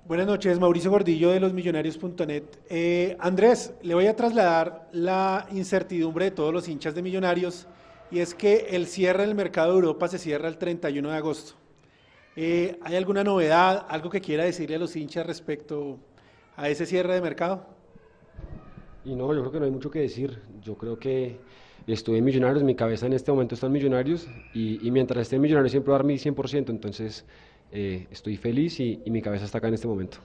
Buenas noches, Mauricio Gordillo de losmillonarios.net. Eh, Andrés, le voy a trasladar la incertidumbre de todos los hinchas de Millonarios y es que el cierre del mercado de Europa se cierra el 31 de agosto. Eh, ¿Hay alguna novedad, algo que quiera decirle a los hinchas respecto a ese cierre de mercado? Y no, yo creo que no hay mucho que decir. Yo creo que estuve en Millonarios, mi cabeza en este momento está en Millonarios y, mientras esté en Millonarios siempre voy a dar mi 100%, entonces eh, estoy feliz y, y mi cabeza está acá en este momento.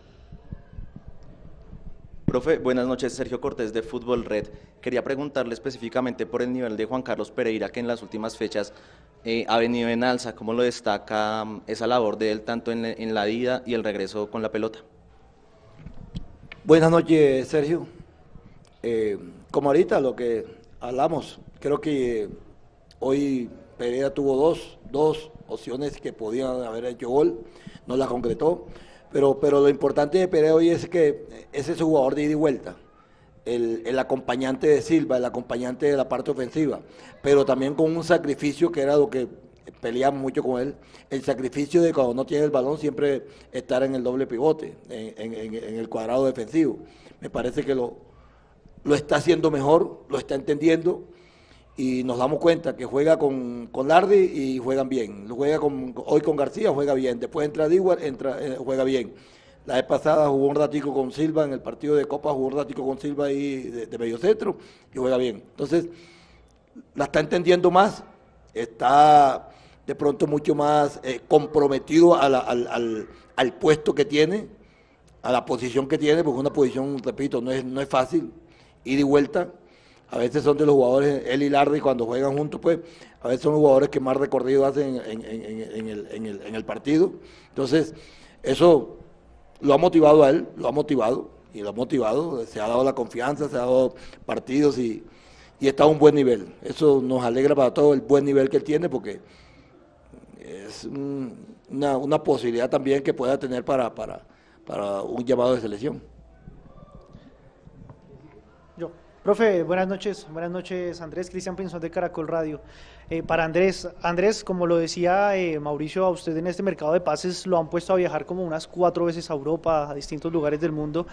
Profe, buenas noches. Sergio Cortés de Fútbol Red. Quería preguntarle específicamente por el nivel de Juan Carlos Pereira, que en las últimas fechas eh, ha venido en alza. ¿Cómo lo destaca mm, esa labor de él, tanto en, la ida y el regreso con la pelota? Buenas noches, Sergio. Eh, como ahorita lo que hablamos, creo que hoy Pereira tuvo dos, dos opciones que podían haber hecho gol, no la concretó. Pero, pero lo importante de Pérez hoy es que ese es su jugador de ida y vuelta. El, acompañante de Silva, el acompañante de la parte ofensiva, pero también con un sacrificio que era lo que peleamos mucho con él, el sacrificio de cuando no tiene el balón siempre estar en el doble pivote, en, el cuadrado defensivo. Me parece que lo, lo está haciendo mejor, lo está entendiendo y nos damos cuenta que juega con, con Lardi y juegan bien. Juega con, hoy con García, juega bien. Después entra Diguar, entra, eh, juega bien. La vez pasada jugó un ratico con Silva en el partido de Copa, jugó un ratico con Silva ahí de, medio centro y juega bien. Entonces, la está entendiendo más, está de pronto mucho más eh, comprometido al, al, al, puesto que tiene, a la posición que tiene, porque una posición, repito, no es, no es fácil, ir y vuelta a veces son de los jugadores, él y Lardi cuando juegan juntos, pues a veces son los jugadores que más recorrido hacen en, el, partido. Entonces, eso lo ha motivado a él, lo ha motivado, y lo ha motivado, se ha dado la confianza, se ha dado partidos y, está a un buen nivel. Eso nos alegra para todo el buen nivel que él tiene, porque es una, una, posibilidad también que pueda tener para un llamado de selección. Profe, buenas noches. Buenas noches, Andrés Cristian Pinzón de Caracol Radio. Eh, para Andrés, Andrés, como lo decía eh, Mauricio, a usted en este mercado de pases lo han puesto a viajar como unas cuatro veces a Europa, a distintos lugares del mundo.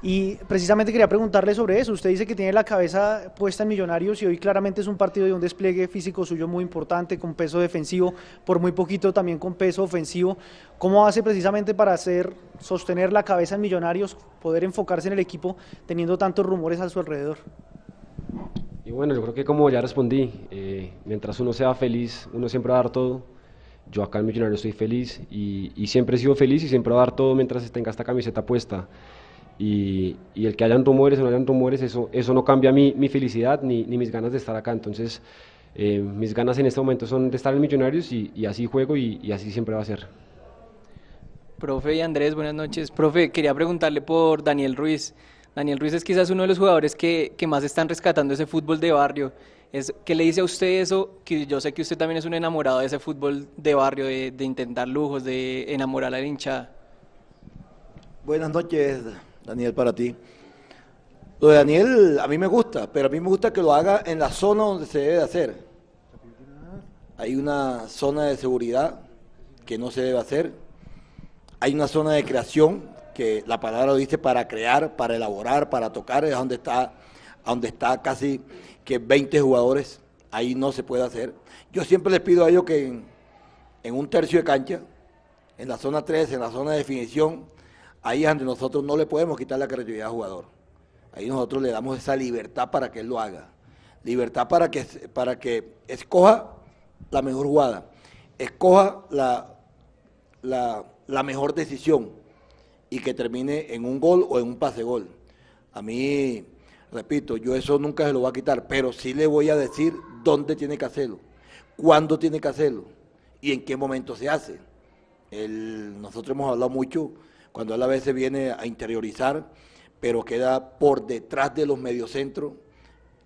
Y precisamente quería preguntarle sobre eso. Usted dice que tiene la cabeza puesta en Millonarios y hoy claramente es un partido de un despliegue físico suyo muy importante, con peso defensivo, por muy poquito también con peso ofensivo. ¿Cómo hace precisamente para hacer, sostener la cabeza en Millonarios, poder enfocarse en el equipo teniendo tantos rumores a su alrededor? Y bueno, yo creo que como ya respondí, eh, mientras uno sea feliz, uno siempre va a dar todo. Yo acá en Millonario estoy feliz y, siempre he sido feliz y siempre va a dar todo mientras tenga esta camiseta puesta. Y, el que hayan rumores o no hayan rumores, eso, eso no cambia mi, mi felicidad ni, ni, mis ganas de estar acá. Entonces, eh, mis ganas en este momento son de estar en Millonarios y, y así juego y, y así siempre va a ser. Profe y Andrés, buenas noches. Profe, quería preguntarle por Daniel Ruiz. Daniel Ruiz es quizás uno de los jugadores que, más están rescatando ese fútbol de barrio. Es, ¿Qué le dice a usted eso? Que yo sé que usted también es un enamorado de ese fútbol de barrio, de, intentar lujos, de enamorar a la hinchada. Buenas noches, Daniel, para ti. Lo de Daniel a mí me gusta, pero a mí me gusta que lo haga en la zona donde se debe hacer. Hay una zona de seguridad que no se debe hacer. Hay una zona de creación que la palabra dice para crear, para elaborar, para tocar, es donde está, donde está casi que 20 jugadores, ahí no se puede hacer. Yo siempre les pido a ellos que en, un tercio de cancha, en la zona 3, en la zona de definición, ahí es donde nosotros no le podemos quitar la creatividad al jugador. Ahí nosotros le damos esa libertad para que él lo haga. Libertad para que, para que escoja la mejor jugada, escoja la, la mejor decisión y que termine en un gol o en un pase gol. A mí, repito, yo eso nunca se lo voy a quitar, pero sí le voy a decir dónde tiene que hacerlo, cuándo tiene que hacerlo y en qué momento se hace. nosotros hemos hablado mucho cuando él a veces viene a interiorizar, pero queda por detrás de los mediocentros.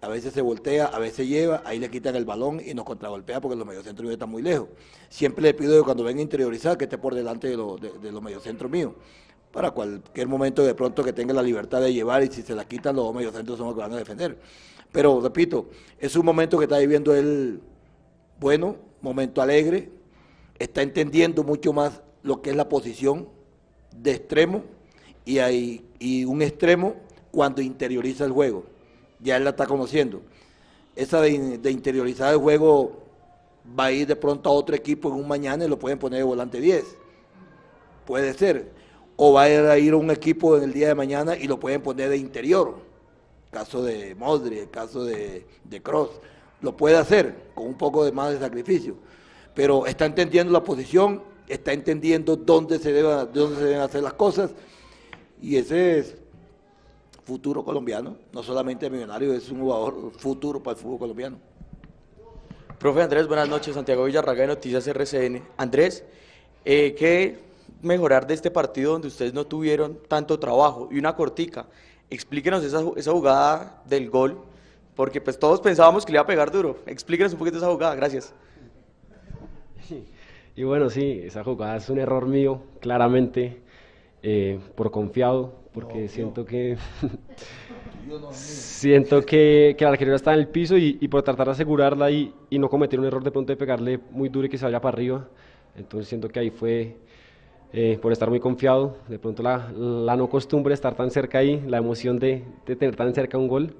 A veces se voltea, a veces lleva, ahí le quitan el balón y nos contragolpea porque los mediocentros están muy lejos. Siempre le pido que cuando venga a interiorizar que esté por delante de, de los mediocentros míos para cualquier momento de pronto que tenga la libertad de llevar y si se la quitan los dos mediocentros son los que van a defender. Pero repito, es un momento que está viviendo él bueno, momento alegre, está entendiendo mucho más lo que es la posición de extremo y, y un extremo cuando interioriza el juego. Ya él la está conociendo. Esa de, de interiorizar el juego va a ir de pronto a otro equipo en un mañana y lo pueden poner de volante 10. Puede ser o va a ir un equipo en el día de mañana y lo pueden poner de interior. caso de Modri, el caso de, de Cross, lo puede hacer con un poco de más de sacrificio, pero está entendiendo la posición, está entendiendo dónde se, debe, dónde se deben hacer las cosas, y ese es futuro colombiano, no solamente millonario, es un jugador futuro para el fútbol colombiano. Profe Andrés, buenas noches. Santiago Villarraga de Noticias RCN. Andrés, eh, ¿qué mejorar de este partido donde ustedes no tuvieron tanto trabajo? Y una cortica, explíquenos esa, esa jugada del gol, porque pues todos pensábamos que le iba a pegar duro. Explíquenos un poquito esa jugada, gracias. <laughs> Y bueno, sí, esa jugada es un error mío, claramente, eh, por confiado, porque siento que <laughs> <laughs> siento que, que la arquero está en el piso y, por tratar de asegurarla y, y, no cometer un error de pronto de pegarle muy duro y que se vaya para arriba. Entonces siento que ahí fue eh, por estar muy confiado, de pronto la, la, no costumbre de estar tan cerca ahí, la emoción de, de, tener tan cerca un gol.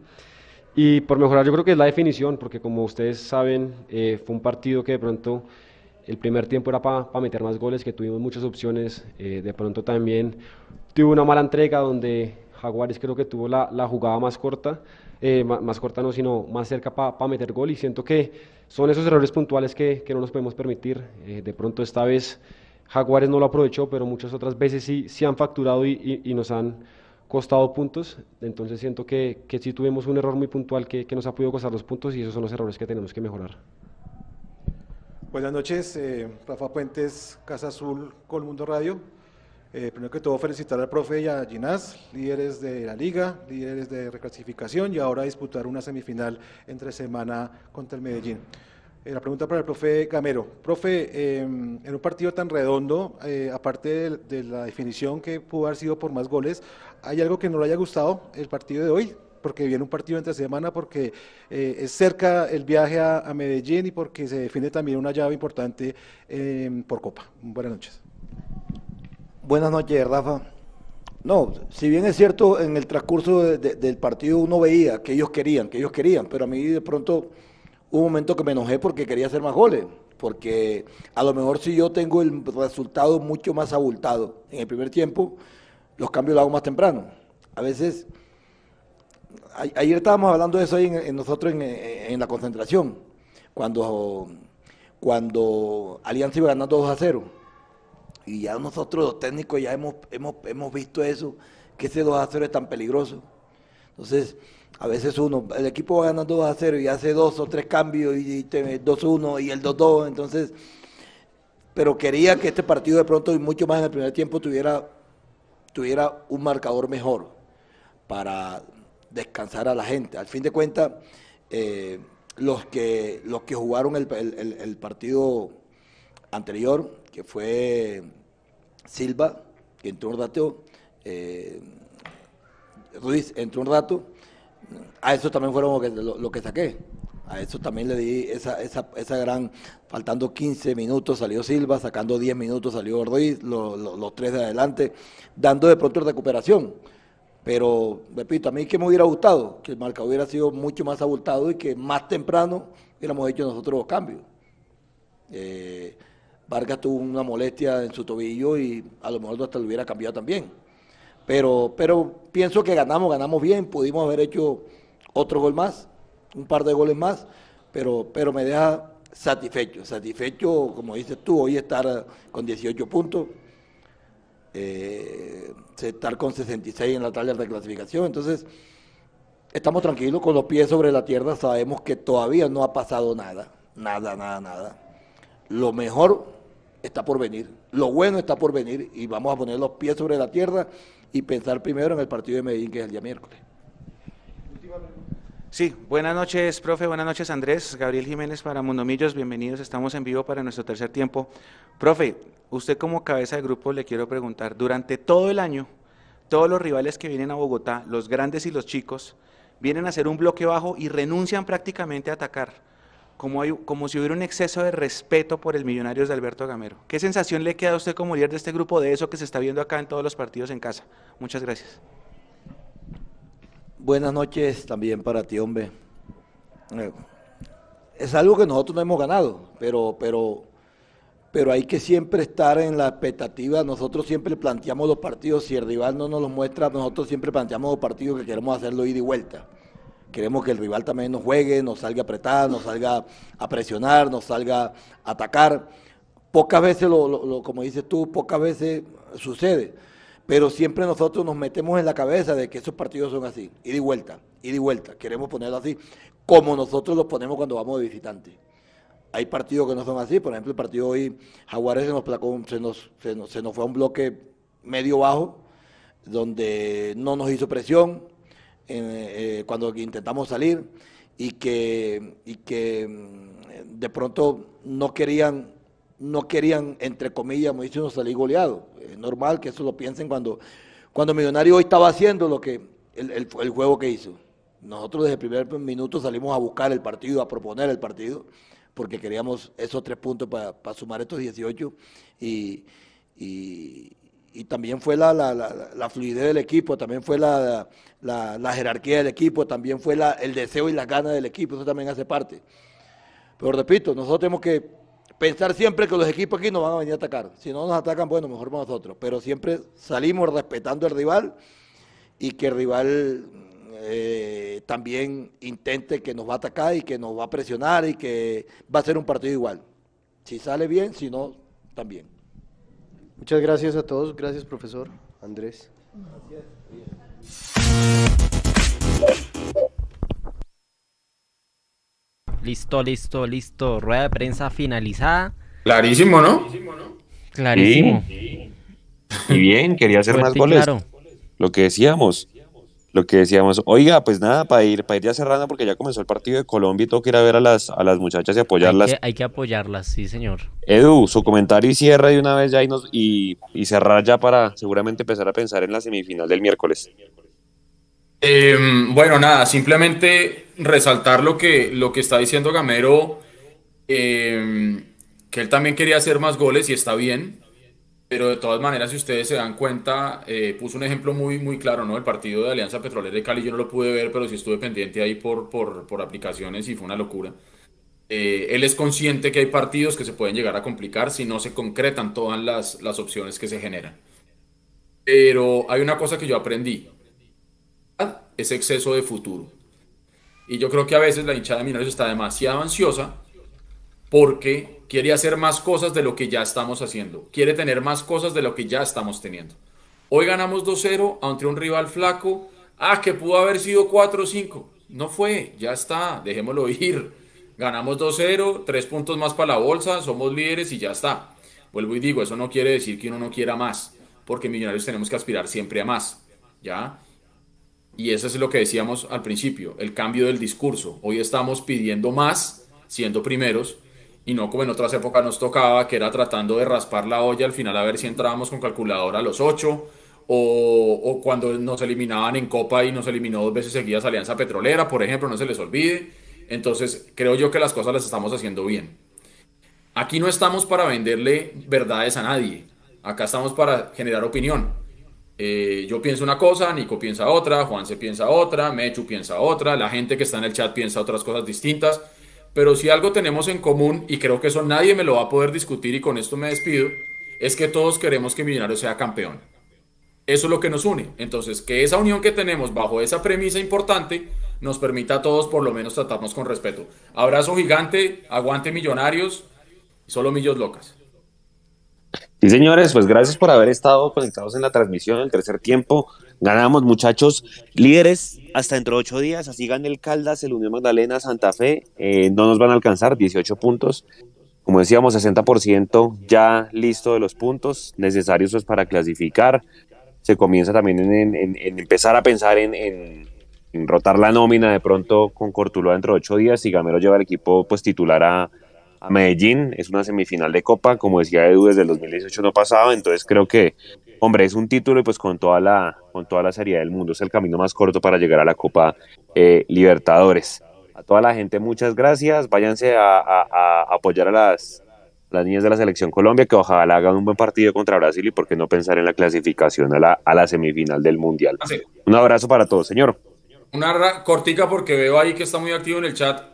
Y por mejorar yo creo que es la definición, porque como ustedes saben, eh, fue un partido que de pronto el primer tiempo era para meter más goles, que tuvimos muchas opciones, eh, de pronto también tuvo una mala entrega donde Jaguares creo que tuvo la, la jugada más corta, eh, más, corta no, sino más cerca para meter gol y siento que son esos errores puntuales que, que no nos podemos permitir. Eh, de pronto esta vez Jaguares no lo aprovechó, pero muchas otras veces sí, sí han facturado y, y, nos han costado puntos, entonces siento que, que sí tuvimos un error muy puntual que, que nos ha podido costar los puntos y esos son los errores que tenemos que mejorar. Buenas noches, eh, Rafa Puentes, Casa Azul, Colmundo Radio. Eh, primero que todo, felicitar al profe y a Ginás, líderes de la liga, líderes de reclasificación y ahora disputar una semifinal entre semana contra el Medellín. Eh, la pregunta para el profe Gamero. Profe, em, en un partido tan redondo, eh, aparte de, la definición que pudo haber sido por más goles, ¿hay algo que no le haya gustado el partido de hoy? Porque viene un partido entre semana, porque es cerca el viaje a, Medellín y porque se define también una llave importante em, por Copa. Buenas noches. Buenas noches, Rafa. No, si bien es cierto, en el transcurso del partido uno veía que ellos querían, que ellos querían, pero a mí de pronto un momento que me enojé porque quería hacer más goles, porque a lo mejor si yo tengo el resultado mucho más abultado en el primer tiempo, los cambios los hago más temprano. A veces, ayer estábamos hablando de eso en, nosotros en, la concentración, cuando, cuando Alianza iba ganando 2 a 0 y ya nosotros los técnicos ya hemos, hemos, hemos visto eso, que ese 2 a 0 es tan peligroso. Entonces, a veces uno, el equipo va ganando 2 a 0 y hace dos o tres cambios y, 2-1 y el 2-2, entonces, pero quería que este partido de pronto y mucho más en el primer tiempo tuviera, tuviera un marcador mejor para descansar a la gente. Al fin de cuentas, eh, los, que, los que jugaron el, el partido anterior, que fue Silva, que entró un rato, eh, Ruiz entró un rato, a eso también fueron lo que, lo, saqué. A eso también le di esa, esa, esa, gran, faltando 15 minutos salió Silva, sacando 10 minutos salió Ruiz, los tres de adelante, dando de pronto recuperación. Pero, repito, a mí que me hubiera gustado, que el marcador hubiera sido mucho más abultado y que más temprano hubiéramos hecho nosotros los cambios. Eh, Vargas tuvo una molestia en su tobillo y a lo mejor hasta lo hubiera cambiado también. Pero, pero pienso que ganamos, ganamos bien, pudimos haber hecho otro gol más, un par de goles más, pero, pero me deja satisfecho, satisfecho, como dices tú, hoy estar con 18 puntos, eh, estar con 66 en la tabla de clasificación, entonces estamos tranquilos con los pies sobre la tierra, sabemos que todavía no ha pasado nada, nada, nada, nada. Lo mejor está por venir. Lo bueno está por venir y vamos a poner los pies sobre la tierra y pensar primero en el partido de Medellín, que es el día miércoles. Sí, buenas noches, profe, buenas noches, Andrés. Gabriel Jiménez para Mundomillos, bienvenidos, estamos en vivo para nuestro tercer tiempo. Profe, usted como cabeza de grupo le quiero preguntar, durante todo el año, todos los rivales que vienen a Bogotá, los grandes y los chicos, vienen a hacer un bloque bajo y renuncian prácticamente a atacar como, hay, como si hubiera un exceso de respeto por el Millonarios de Alberto Gamero. ¿Qué sensación le queda a usted como líder de este grupo de eso que se está viendo acá en todos los partidos en casa? Muchas gracias. Buenas noches también para ti, hombre. Eh, es algo que nosotros no hemos ganado, pero, pero, pero hay que siempre estar en la expectativa. Nosotros siempre planteamos los partidos, si el rival no nos los muestra, nosotros siempre planteamos los partidos que queremos hacerlo ida y vuelta Queremos que el rival también nos juegue, nos salga a apretar, nos salga a presionar, nos salga a atacar. Pocas veces, como dices tú, pocas veces sucede. Pero siempre nosotros nos metemos en la cabeza de que esos partidos son así, ida y vuelta, ida y vuelta. Queremos ponerlo así, como nosotros lo ponemos cuando vamos de visitante. Hay partidos que no son así, por ejemplo, el partido hoy, Jaguares se nos, se nos, se nos, se nos fue a un bloque medio bajo, donde no nos hizo presión, eh, cuando intentamos salir y que, y que mm, de pronto no querían, no querían, entre comillas, como dice salir goleado. Es normal que eso lo piensen cuando, cuando Millonario hoy estaba haciendo lo que, el, el, juego que hizo. Nosotros desde el primer minuto salimos a buscar el partido, a proponer el partido, porque queríamos esos tres puntos para sumar estos 18 y, y también fue la, la, la, fluidez del equipo, también fue la, jerarquía del equipo, también fue el deseo y las ganas del equipo, eso también hace parte. Pero repito, nosotros tenemos que pensar siempre que los equipos aquí nos van a venir a atacar. Si no nos atacan, bueno, mejor para nosotros. Pero siempre salimos respetando al rival y que el rival eh, también intente que nos va a atacar y que nos va a presionar y que va a ser un partido igual. Si sale bien, si no, también. Muchas gracias a todos. Gracias, profesor Andrés. Listo, listo, listo. Rueda de prensa finalizada. Clarísimo, ¿no? Clarísimo. Y bien, quería hacer más goles. Lo que decíamos, lo que decíamos, oiga, pues nada, para ir, para ir ya cerrando, porque ya comenzó el partido de Colombia y tengo que ir a ver a las, a las muchachas y apoyarlas. Hay que, apoyarlas, sí, señor. Edu, su comentario y cierra de una vez ya y, nos, y, cerrar ya para seguramente empezar a pensar en la semifinal del miércoles. Em, bueno, nada, simplemente resaltar lo que, lo que está diciendo Gamero, em, que él también quería hacer más goles y está bien pero de todas maneras, si ustedes se dan cuenta, eh, puso un ejemplo muy, muy claro, ¿no? El partido de Alianza Petrolera de Cali, yo no lo pude ver, pero sí estuve pendiente ahí por, por, por aplicaciones y fue una locura. Eh, él es consciente que hay partidos que se pueden llegar a complicar si no se concretan todas las, las opciones que se generan. Pero hay una cosa que yo aprendí, es exceso de futuro. Y yo creo que a veces la hinchada de Millonarios está demasiado ansiosa porque quiere hacer más cosas de lo que ya estamos haciendo, quiere tener más cosas de lo que ya estamos teniendo. Hoy ganamos 2-0 ante un rival flaco, ah, que pudo haber sido 4-5, no fue, ya está, dejémoslo <laughs> ir. Ganamos 2-0, tres puntos más para la bolsa, somos líderes y ya está. Vuelvo y digo, eso no quiere decir que uno no quiera más, porque millonarios tenemos que aspirar siempre a más, ¿ya? Y eso es lo que decíamos al principio, el cambio del discurso. Hoy estamos pidiendo más, siendo primeros, y no como en otras épocas nos tocaba, que era tratando de raspar la olla al final a ver si entrábamos con calculadora a los ocho, o, o, cuando nos eliminaban en Copa y nos eliminó dos veces seguidas Alianza Petrolera, por ejemplo, no se les olvide. Entonces, creo yo que las cosas las estamos haciendo bien. Aquí no estamos para venderle verdades a nadie, acá estamos para generar opinión. Eh, yo pienso una cosa, Nico piensa otra, Juan se piensa otra, Mechu piensa otra, la gente que está en el chat piensa otras cosas distintas pero si algo tenemos en común, y creo que eso nadie me lo va a poder discutir y con esto me despido, es que todos queremos que Millonarios sea campeón. Eso es lo que nos une. Entonces, que esa unión que tenemos bajo esa premisa importante nos permita a todos por lo menos tratarnos con respeto. Abrazo gigante, aguante Millonarios, solo Millos Locas. Sí, señores, pues gracias por haber estado conectados en la transmisión el tercer tiempo. Ganamos, muchachos, líderes hasta dentro de ocho días. Así gane el Caldas, el Unión Magdalena, Santa Fe. Eh, no nos van a alcanzar 18 puntos. Como decíamos, 60% ya listo de los puntos necesarios pues, para clasificar. Se comienza también en, empezar a pensar en, rotar la nómina de pronto con Cortulo dentro de ocho días. Y Gamero lleva el equipo pues, titular a, a Medellín. Es una semifinal de Copa, como decía Edu, desde el 2018 no pasaba. Entonces creo que hombre, es un título y pues con toda la, con toda la seriedad del mundo es el camino más corto para llegar a la Copa eh, Libertadores. A toda la gente, muchas gracias. Váyanse a, apoyar a las, las niñas de la Selección Colombia, que ojalá hagan un buen partido contra Brasil y por qué no pensar en la clasificación a la, a la semifinal del Mundial. Un abrazo para todos, señor. Una cortica porque veo ahí que está muy activo en el chat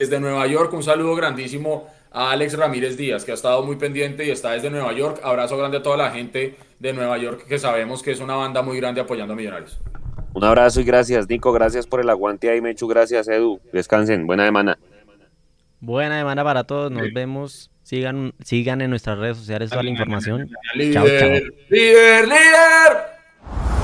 desde Nueva York, un saludo grandísimo a Alex Ramírez Díaz, que ha estado muy pendiente y está desde Nueva York. Abrazo grande a toda la gente de Nueva York, que sabemos que es una banda muy grande apoyando a Millonarios. Un abrazo y gracias, Nico. Gracias por el aguante ahí, Mechu. Gracias, Edu. Descansen. Buena semana. Buena semana para todos. Nos vemos. Sigan, sigan en nuestras redes sociales toda la información. Líder, chao, chao. líder, líder.